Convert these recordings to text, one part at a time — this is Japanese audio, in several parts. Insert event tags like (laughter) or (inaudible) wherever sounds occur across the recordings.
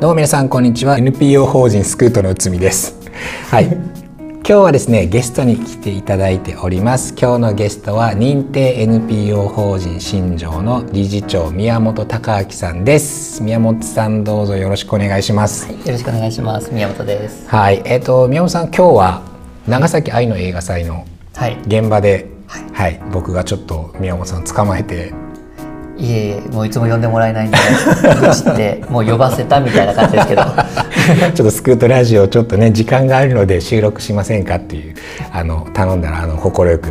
どうも皆さんこんにちは。NPO 法人スクートの内海です。はい。(laughs) 今日はですねゲストに来ていただいております。今日のゲストは認定 NPO 法人新庄の理事長宮本隆明さんです。宮本さんどうぞよろしくお願いします、はい、よろしくお願いします。宮本です。はい。えっ、ー、と宮本さん今日は長崎愛の映画祭の現場で、はい、はい、僕がちょっと宮本さん捕まえていえいえもういつも呼んでもらえないんで (laughs) 愚痴ってもう呼ばせたみたいな感じですけど。(laughs) ちょっとスクートラジオちょっとね時間があるので収録しませんかっていうあの頼んだらあの快く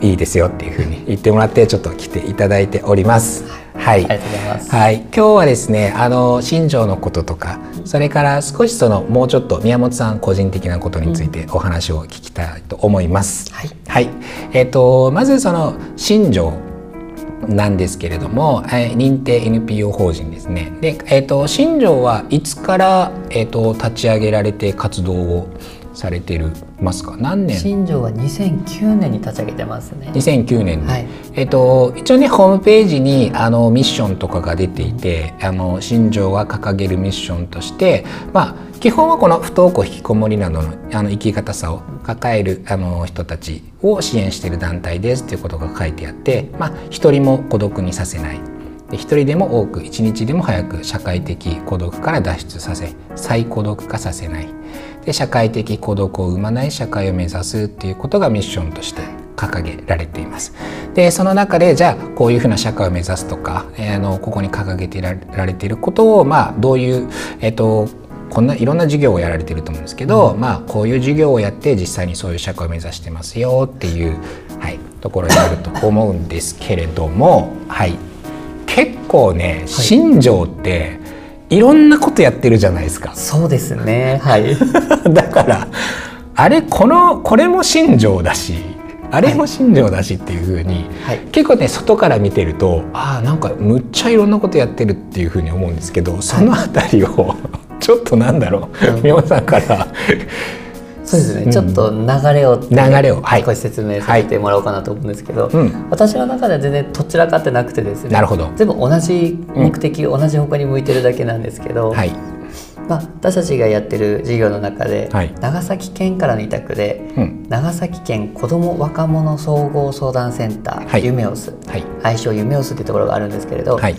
いいですよっていうふうに言ってもらってちょっと来ていただいております。はい、ありがとうございます。はい、今日はですね、あの新庄のこととか、それから少しそのもうちょっと宮本さん個人的なことについてお話を聞きたいと思います。はい、はい、えっ、ー、とまずその新庄なんですけれども、えー、認定 NPO 法人ですね。で、えっ、ー、と新庄はいつからえっ、ー、と立ち上げられて活動をされてるますか？何年？新庄は2009年に立ち上げてますね。2009年に、はい、えっと一応ねホームページにあのミッションとかが出ていてあの新庄が掲げるミッションとしてまあ基本はこの不登校引きこもりなどのあの生き方さを抱えるあの人たちを支援している団体ですということが書いてあって、まあ、一人も孤独にさせない。一人でも多く一日でも早く社会的孤独から脱出させ再孤独化させないで社会的孤独を生まない社会を目指すっていうことがミッションとして掲げられています。でその中でじゃあこういうふうな社会を目指すとか、えー、あのここに掲げてられていることをまあどういう、えーと、こんないろんな授業をやられてると思うんですけど、うん、まあこういう授業をやって実際にそういう社会を目指してますよっていう、はい、ところになると思うんですけれども、はい、結構ね新庄って、いろんなことやってるじゃないですか。そうですね。はい。(laughs) だからあれこのこれも新庄だし。あれも新庄だしっていうふうに、はい、結構ね外から見てるとああなんかむっちゃいろんなことやってるっていうふうに思うんですけどその辺りをちょっとなんだろう宮本さんからそうですね、うん、ちょっと流れを流れを、はい、少し説明させてもらおうかなと思うんですけど、はい私の中では全然どちらかってなくてですねなるほど。全部同じ目的、うん、同じ方向に向いてるだけなんですけど、はい。まあ、私たちがやってる事業の中で、はい、長崎県からの委託で、うん、長崎県子ども若者総合相談センター、はい、ユメオス、はい、愛称ユメオスっていうところがあるんですけれど、はい、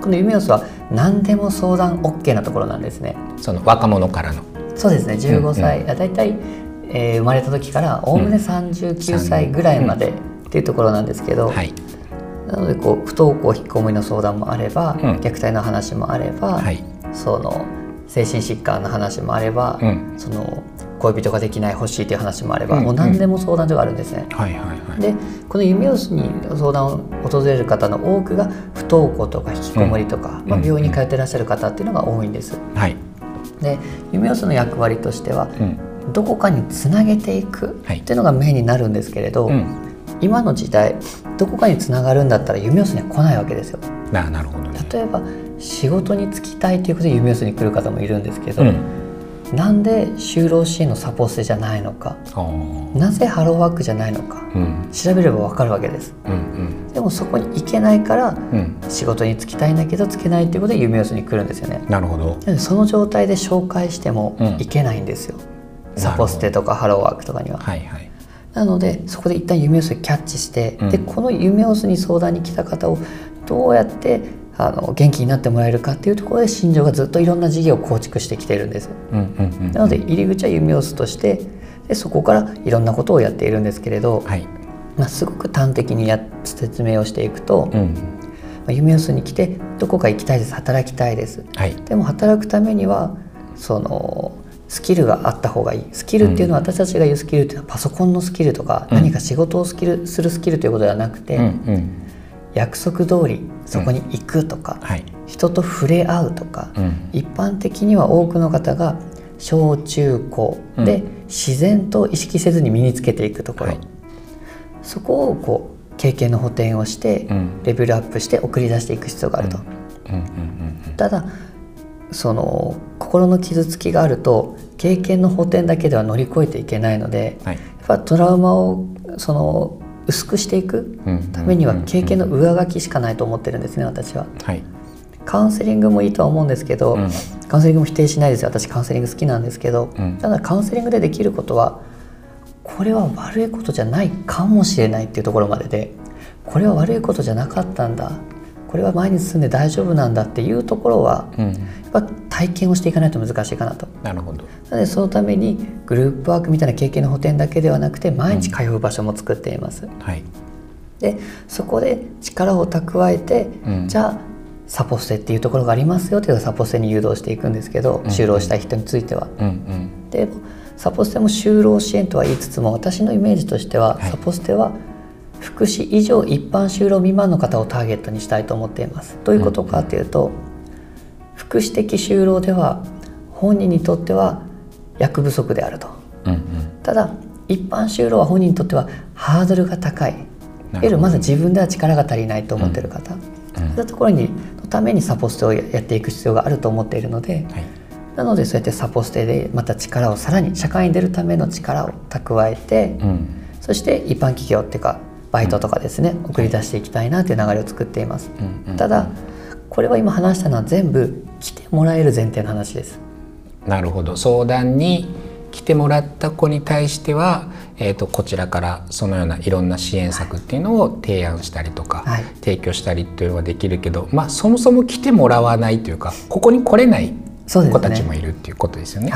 このユメオスは何でも相談 OK なところなんですね。その若者からのそうですね15歳、うんうん、だいたい、えー、生まれた時からおおむね39歳ぐらいまでっていうところなんですけど、うんはい、なのでこう不登校引きこもりの相談もあれば、うん、虐待の話もあれば、はい、その精神疾患の話もあれば、うん、その恋人ができない欲しいという話もあれば、うん、もう何でも相談所があるんですね。でこの夢をに相談を訪れる方の多くが不登校とか引きこもりとか、まあ、病院に通ってらっしゃる方っていうのが多いんです。はいで夢寄せの役割としては、うん、どこかにつなげていくっていうのがメインになるんですけれど、はいうん、今の時代どこかにつながるんだったら夢寄せには来ないわけですよ。ななるほど、ね、例えば仕事に就きたいということで夢寄せに来る方もいるんですけど、うんなんで就労支援のサポステじゃないのか。なぜハローワークじゃないのか、うん、調べれば分かるわけです、うんうん、でもそこに行けないから、うん、仕事に就きたいんだけど就けないっていうことで夢寄せに来るんですよね。なるほど。その状態で紹介してもいけないんですよ、うん、サポステとかハローワークとかには。はいはい。なのでそこで一旦夢寄せキャッチして、でこの夢寄せに相談に来た方をどうやってあの元気になってもらえるかっていうところで新庄がずっといろんな事業を構築してきてるんです。なので入り口は弓をとしてでそこからいろんなことをやっているんですけれど、はい、まあ、すごく端的にや説明をしていくと、うん、まあ、夢をすに来てどこか行きたいです働きたいです、はい、でも働くためにはそのスキルがあった方がいい。スキルっていうのは私たちが言うスキルっていうのはパソコンのスキルとか、何か仕事をスキルするスキルということではなくて、うんうん約束通りそこに行くとか、うんはい、人と触れ合うとか、うん、一般的には多くの方が小中高で自然と意識せずに身につけていくところ、はい、そこをこう経験の補填をして、レベルアップして送り出していく必要があると。ただその心の傷つきがあると経験の補填だけでは乗り越えていけないので、はい、やっぱトラウマをその薄くしていくためには経験の上書きしかないと思ってるんですね私は。はい、カウンセリングもいいとは思うんですけど、うん、カウンセリングも否定しないですよ。私カウンセリング好きなんですけど、うん、ただカウンセリングでできることはこれは悪いことじゃないかもしれないっていうところまででこれは悪いことじゃなかったんだこれは前に進んで大丈夫なんだっていうところは、うん、やっぱ体験をしていかないと難しいかなと。なるほどなのでそのためにグループワークみたいな経験の補填だけではなくて毎日通う場所も作っています。うん、はい、でそこで力を蓄えて、うん、じゃあサポステっていうところがありますよというサポステに誘導していくんですけど、就労したい人については。うんうん、でサポステも就労支援とは言いつつも私のイメージとしては、はい、サポステは福祉以上一般就労未満の方をターゲットにしたいと思っています。どういうことかというと、福祉的就労では本人にとっては役不足であると、うんうん、ただ一般就労は本人にとってはハードルが高い。いわゆるまだ自分では力が足りないと思っている方、うん。うん、そういったところにのためにサポステをやっていく必要があると思っているので、はい、なのでそうやってサポステでまた力をさらに社会に出るための力を蓄えて、うん、そして一般企業っていうかバイトとかですね、うん、送り出していきたいなという流れを作っています。ただこれは今話したのは全部来てもらえる前提の話です。なるほど。相談に来てもらった子に対しては、えーと、こちらからそのようないろんな支援策っていうのを提案したりとか、はい、提供したりっていうのはできるけど、まあ、そもそも来てもらわないというかここに来れない子たちもいるっていうことですよね。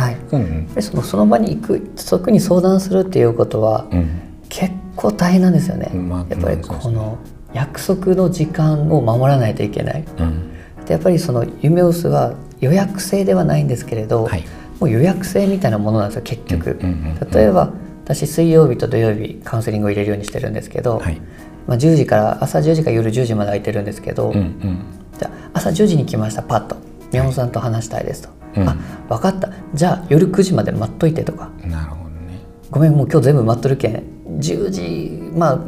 そのその場に行く特に相談するっていうことは、うん、結構大変なんですよね。まあ、やっぱりこの約束の時間を守らないといけない。うん、でやっぱりその夢をすは予約制ではないんですけれど、はい、もう予約制みたいなものなんですよ結局。例えば私水曜日と土曜日カウンセリングを入れるようにしてるんですけど、はい、まあ、10時から朝10時から夜10時まで空いてるんですけど、うんうん、じゃあ朝10時に来ましたパッと。宮本さんと話したいですと、はい、あ分かった。じゃあ夜9時まで待っといてとか。なるほどね。ごめんもう今日全部待っとるけん。10時まあ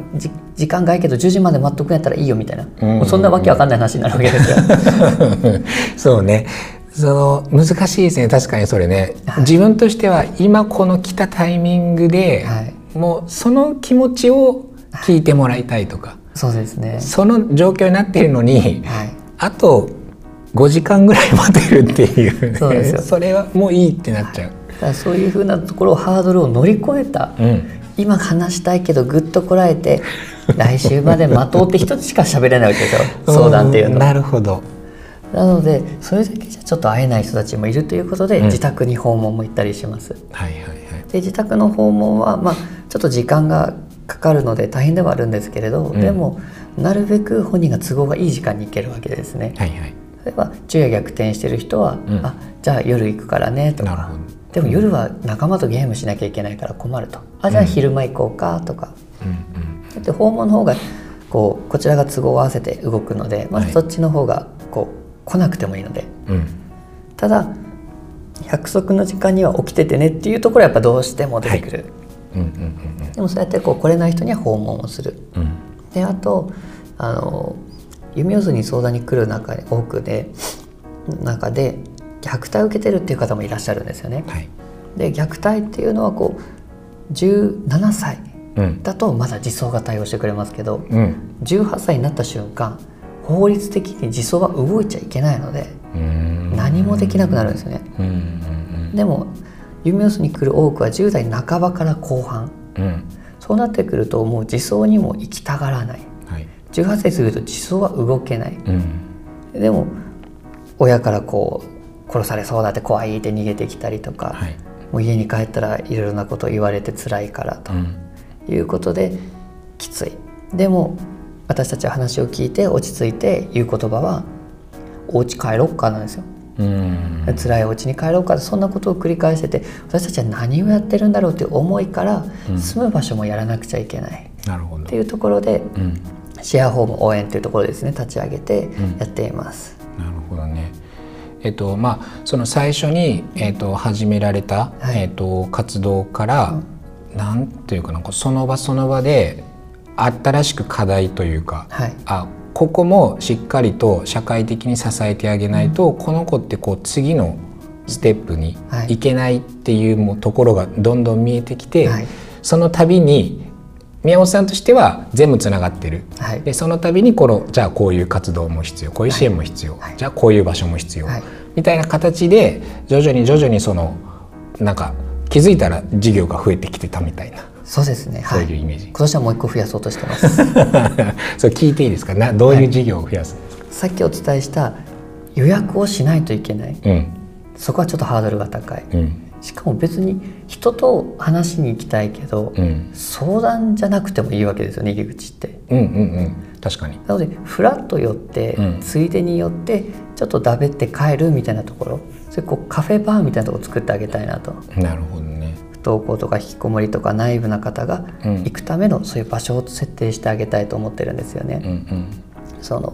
時間がいいけど10時まで待っとくんやったらいいよみたいな、うん。うん、そんなわけわかんない話になるわけですよ。(laughs) そうね。その難しいですね。確かにそれね、はい、自分としては今この来たタイミングで、はい、もうその気持ちを聞いてもらいたいとか、はい、そうですね。その状況になっているのに、あと5時間ぐらい待てるっていう、ね、そうですよ。(laughs) それはもういいってなっちゃう。だそういうふうなところをハードルを乗り越えた、うん、今話したいけどぐっとこらえて (laughs) 来週まで待とうって人しか喋れないわけですよ。相談っていうの。なるほど。なのでそれだけじゃちょっと会えない人たちもいるということで、うん、自宅に訪問も行ったりします。はいはいはい、で自宅の訪問は、まあ、ちょっと時間がかかるので大変ではあるんですけれど、うん、でもなるべく本人が都合がいい時間に行けるわけですね。はいはい、例えば昼夜逆転してる人は、うん、あじゃあ夜行くからねとかでも夜は仲間とゲームしなきゃいけないから困ると。あじゃあ昼間行こうかとか、うんうん、で訪問の方がこうこちらが都合を合わせて動くのでまずそっちの方がこう来なくてもいいので、うん、ただ約束の時間には起きててねっていうところはやっぱどうしても出てくる、でもそうやってこう来れない人には訪問をする、うん、であとあの弓をに相談に来る中で多くで中で虐待を受けてるっていう方もいらっしゃるんですよね。はい、で虐待っていうのはこう17歳だとまだ自走が対応してくれますけど、うん、18歳になった瞬間法律的に自走は動いちゃいけないので何もできなくなるんですよね。でも弓をに来る多くは10代半ばから後半、うん、そうなってくるともう自走にも行きたがらない、はい、18歳すると自走は動けない、うん、でも親からこう殺されそうだって怖いって逃げてきたりとか、はい、もう家に帰ったらいろいろなことを言われて辛いからということできつい。でも私たちは話を聞いて落ち着いて言う言葉は「お家帰ろっか」なんですよ。うん。辛いお家に帰ろうかそんなことを繰り返してて私たちは何をやってるんだろうという思いから、住む場所もやらなくちゃいけない。っていうところで、うん、シェアホーム応援というところですね立ち上げてやっています。うん、なるほどねえっとまあ、その最初に、えっと、始められた、はい、えっと、活動から、うん、なんていうかなその場その場で新しく課題というか、はい、あここもしっかりと社会的に支えてあげないと、うん、この子ってこう次のステップに行けないっていうもところがどんどん見えてきて、はい、その度に宮本さんとしては全部つながってる、はい、でその度にこのじゃあこういう活動も必要こういう支援も必要、はい、じゃあこういう場所も必要、はい、みたいな形で徐々に徐々にそのなんか気づいたら事業が増えてきてたみたいな。そうですね。そういうイメージ。今年はもう一個増やそうとしてます。(laughs) それ聞いていいですか？などういう事業を増やす？んですか。さっきお伝えした予約をしないといけない。うん、そこはちょっとハードルが高い。うんしかも別に人と話しに行きたいけど、うん、相談じゃなくてもいいわけですよね入り口って。うんうんうん確かになのでフラッと寄って、うん、ついでに寄ってちょっとだべって帰るみたいなところそれこうカフェバーみたいなところ作ってあげたいなと。なるほどね不登校とか引きこもりとか内部な方が行くためのそういう場所を設定してあげたいと思ってるんですよね。うんうん、その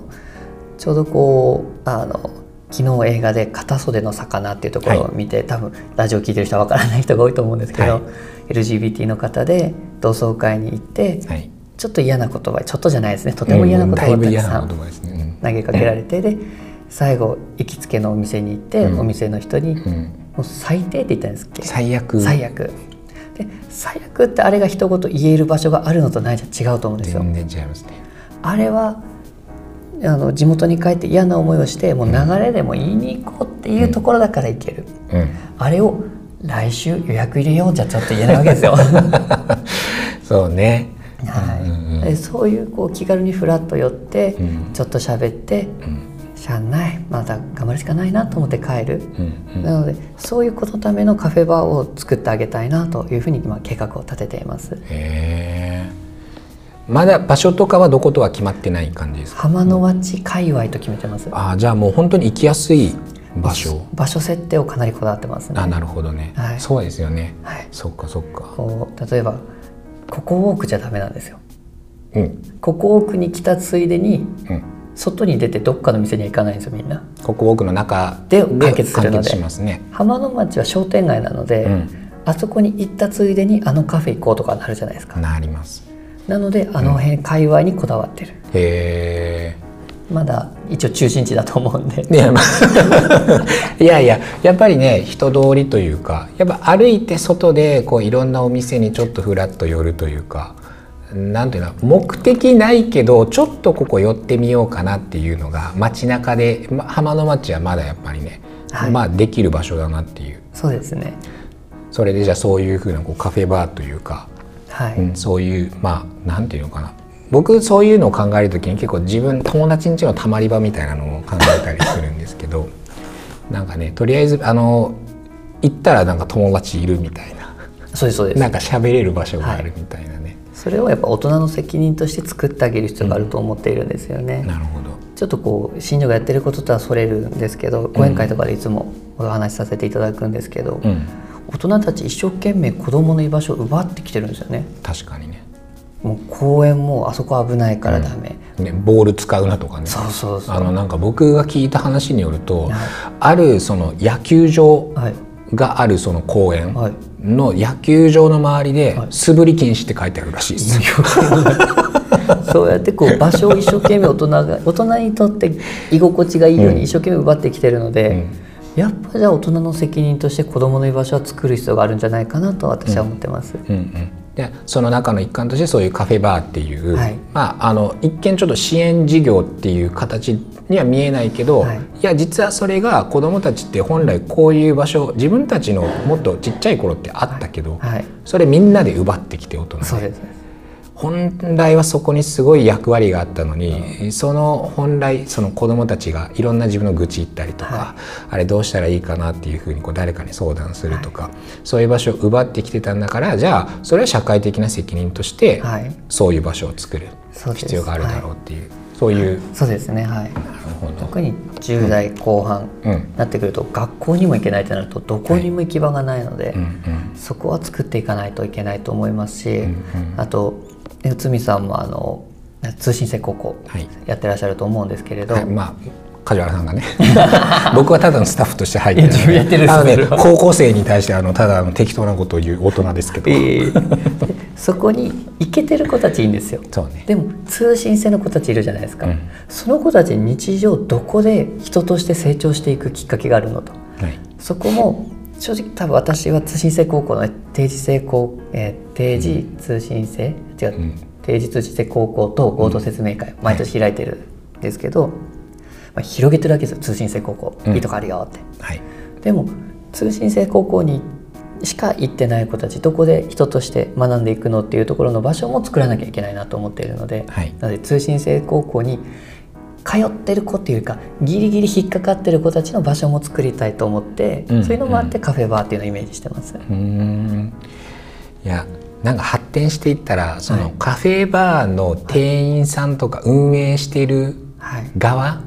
ちょうどこうあの昨日映画で「片袖の魚」っていうところを見て、はい、多分ラジオ聞いてる人は分からない人が多いと思うんですけど、はい、LGBT の方で同窓会に行って、はい、ちょっと嫌な言葉ちょっとじゃないですね。とても嫌な言葉をたくさん投げかけられて、で最後行きつけのお店に行って、お店の人に、もう最低って言ったんですっけ？最悪。最悪。で最悪ってあれが一言言える場所があるのとないじゃ違うと思うんですよ。全然違いますね。あれはあの地元に帰って嫌な思いをしてもう流れでも言いに行こうっていうところだから行ける、うん、あれを来週予約入れようじゃちょっと言えないわけですよ。(laughs) そうね、はい、うんうん、そういうこう気軽にフラッと寄って、ちょっと喋って、うん、しゃあない。また頑張るしかないなと思って帰る、うんうん、なのでそういうことのためのカフェバーを作ってあげたいなというふうに今計画を立てています。へーまだ場所とかはどことは決まってない感じですか？浜の町界隈と決めてます。あじゃあもう本当に行きやすい場所。場所設定をかなりこだわってますね。あなるほどね、はい、そうですよね、はい、そっかそっか。こう例えばここ多くじゃダメなんですよ、うん、ここ奥に来たついでに、うん、外に出てどっかの店には行かないんですよみんな。ここ奥の中で完結するので。します、ね、浜の町は商店街なので、うん、あそこに行ったついでにあのカフェ行こうとかなるじゃないですか。なりますなのであの辺界隈にこだわってる、へえまだ一応中心地だと思うんで。いや,、まあ、(laughs) いやいややっぱりね人通りというかやっぱ歩いて外でこういろんなお店にちょっとふらっと寄るというかなんていうの目的ないけどちょっとここ寄ってみようかなっていうのが街中で、ま、浜の町はまだやっぱりね、はい、まあできる場所だなっていう。そうですね。それでじゃあそういうふうなこうカフェバーというかはい、うん、そういうまあなんていうのかな。僕そういうのを考える時に結構自分友達ん家のたまり場みたいなのを考えたりするんですけど (laughs) なんかねとりあえずあの行ったらなんか友達いるみたいな。そうですそうです。なんか喋れる場所があるみたいなね、はい、それをやっぱ大人の責任として作ってあげる必要があると思っているんですよね、うん、なるほど。ちょっとこう新庄がやってることとはそれるんですけど講演会とかでいつもお話しさせていただくんですけど、うん大人たち一生懸命子供の居場所を奪ってきてるんですよね。確かにね。もう公園もあそこ危ないからダメ、うん、ね、ボール使うなとかね。そうそうそう。あのなんか僕が聞いた話によると、はい、あるその野球場があるその公園の野球場の周りで素振り禁止って書いてあるらしいです、はい、そうやってこう場所を一生懸命大人が大人にとって居心地がいいように一生懸命奪ってきてるので、うんやっぱじゃあ大人の責任として子どもの居場所は作る必要があるんじゃないかなと私は思ってます。うん。うんうん。でその中の一環としてそういうカフェバーっていう、はい、まあ、あの一見ちょっと支援事業っていう形には見えないけど、はい、いや実はそれが子どもたちって本来こういう場所自分たちのもっとちっちゃい頃ってあったけど、はい、それみんなで奪ってきて大人で。本来はそこにすごい役割があったのに、うん、その本来その子どもたちがいろんな自分の愚痴言ったりとか、はい、あれどうしたらいいかなっていうふうにこう誰かに相談するとか、はい、そういう場所を奪ってきてたんだからじゃあそれは社会的な責任として、はい、そういう場所を作る必要があるだろうっていう。そういうそうですね。はい。特に10代後半なってくると、学校にも行けないとなるとどこにも行き場がないので、そこは作っていかないといけないと思いますし、あと内海さんもあの通信制高校やってらっしゃると思うんですけれど、はい、まあ梶原さんがね。(laughs) 僕はただのスタッフとして入ってるので、ね、高校生に対してあのただの適当なことを言う大人ですけど、えー、そこに行けてる子たちいいんですよ、ね、でも通信制の子たちいるじゃないですか、うん、その子たち日常どこで人として成長していくきっかけがあるのと、はい、そこも正直多分私は通信制高校の定時制高、えー、定時通信制、違う、うん、定時通信制高校と合同説明会、毎年開いてるんですけど、まあ、広げてるだけですよ通信制高校、いいとこあるよって。はい、でも通信制高校にしか行ってない子たちどこで人として学んでいくのっていうところの場所も作らなきゃいけないなと思っているので、はい、なので通信制高校に通ってる子っていうかギリギリ引っかかってる子たちの場所も作りたいと思って、うん、そういうのもあってカフェバーっていうのをイメージしてます。うん。いやなんか発展していったらそのカフェバーの店員さんとか運営してる側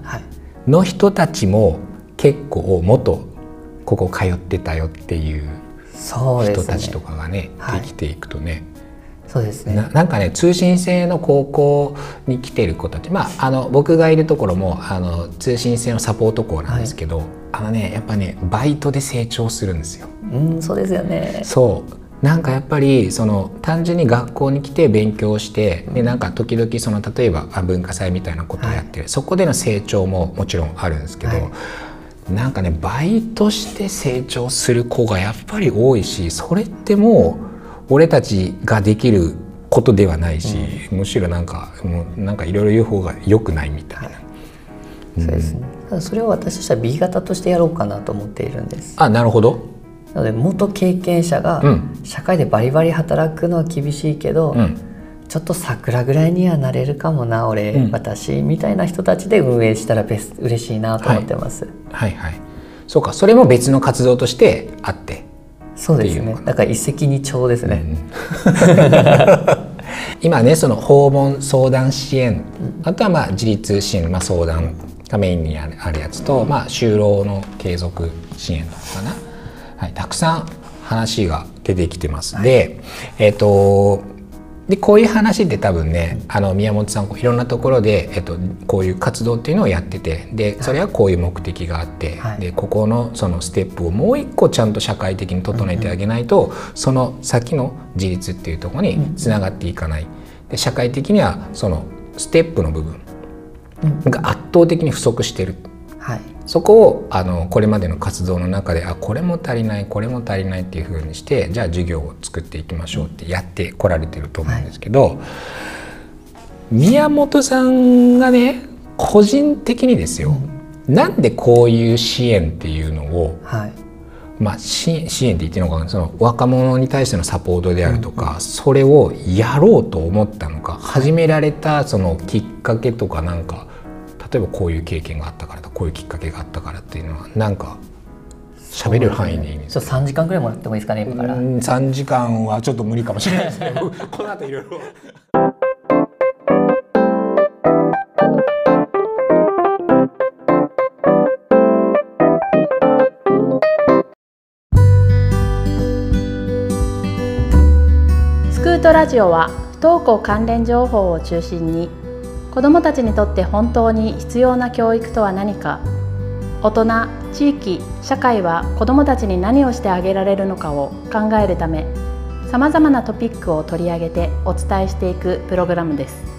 の人たちも結構元ここ通ってたよっていう人たちとかがね、できていくとね、そうですね。ななんかね通信制の高校に来てる子たちまああの僕がいるところもあの通信制のサポート校なんですけど、はい、あのねやっぱねバイトで成長するんですよ。うんそうですよね。そう。なんかやっぱりその単純に学校に来て勉強してでなんか時々その例えば文化祭みたいなことをやってる、はい、そこでの成長ももちろんあるんですけど、はい、なんかねバイトして成長する子がやっぱり多いしそれってもう俺たちができることではないし、うん、むしろなんかもうなんかいろいろ言う方がよくないみたいな。そうですね、それを私としては B 型としてやろうかなと思っているんです。あなるほど。なので元経験者が社会でバリバリ働くのは厳しいけど、うん、ちょっと桜ぐらいにはなれるかもな俺、うん、私みたいな人たちで運営したらベス嬉しいなと思ってます。はい、はい、はい。そうか。それも別の活動としてあってそうですね。だから一石二鳥ですね、うん、(laughs) 今ねその訪問相談支援、あとはまあ自立支援、まあ、相談がメインにあるやつと、まあ、就労の継続支援とかな、はい、たくさん話が出てきてます、はい、でえっ、ー、とでこういう話って多分ねあの宮本さんいろんなところで、えっと、こういう活動っていうのをやっててでそれはこういう目的があって、はい、でここのそのステップをもう一個ちゃんと社会的に整えてあげないと、うん。うん、その先の自立っていうところにつながっていかない。で社会的にはそのステップの部分が圧倒的に不足してる。はい、そこをあのこれまでの活動の中であこれも足りないこれも足りないっていうふうにしてじゃあ授業を作っていきましょうってやってこられてると思うんですけど、はい、宮本さんがね個人的にですよ、うん、なんでこういう支援っていうのを、はい、まあ、支援って言っていいのかなその若者に対してのサポートであるとか、うん、それをやろうと思ったのか始められたそのきっかけとかなんか例えばこういう経験があったからとこういうきっかけがあったからっていうのはなんか喋れる範囲でいいんですか、ね、3時間ぐらいもらってもいいですかね今から3時間はちょっと無理かもしれないですけど (laughs) この後いろいろ。スクートラジオは不登校関連情報を中心に子どもたちにとって本当に必要な教育とは何か大人地域社会は子どもたちに何をしてあげられるのかを考えるためさまざまなトピックを取り上げてお伝えしていくプログラムです。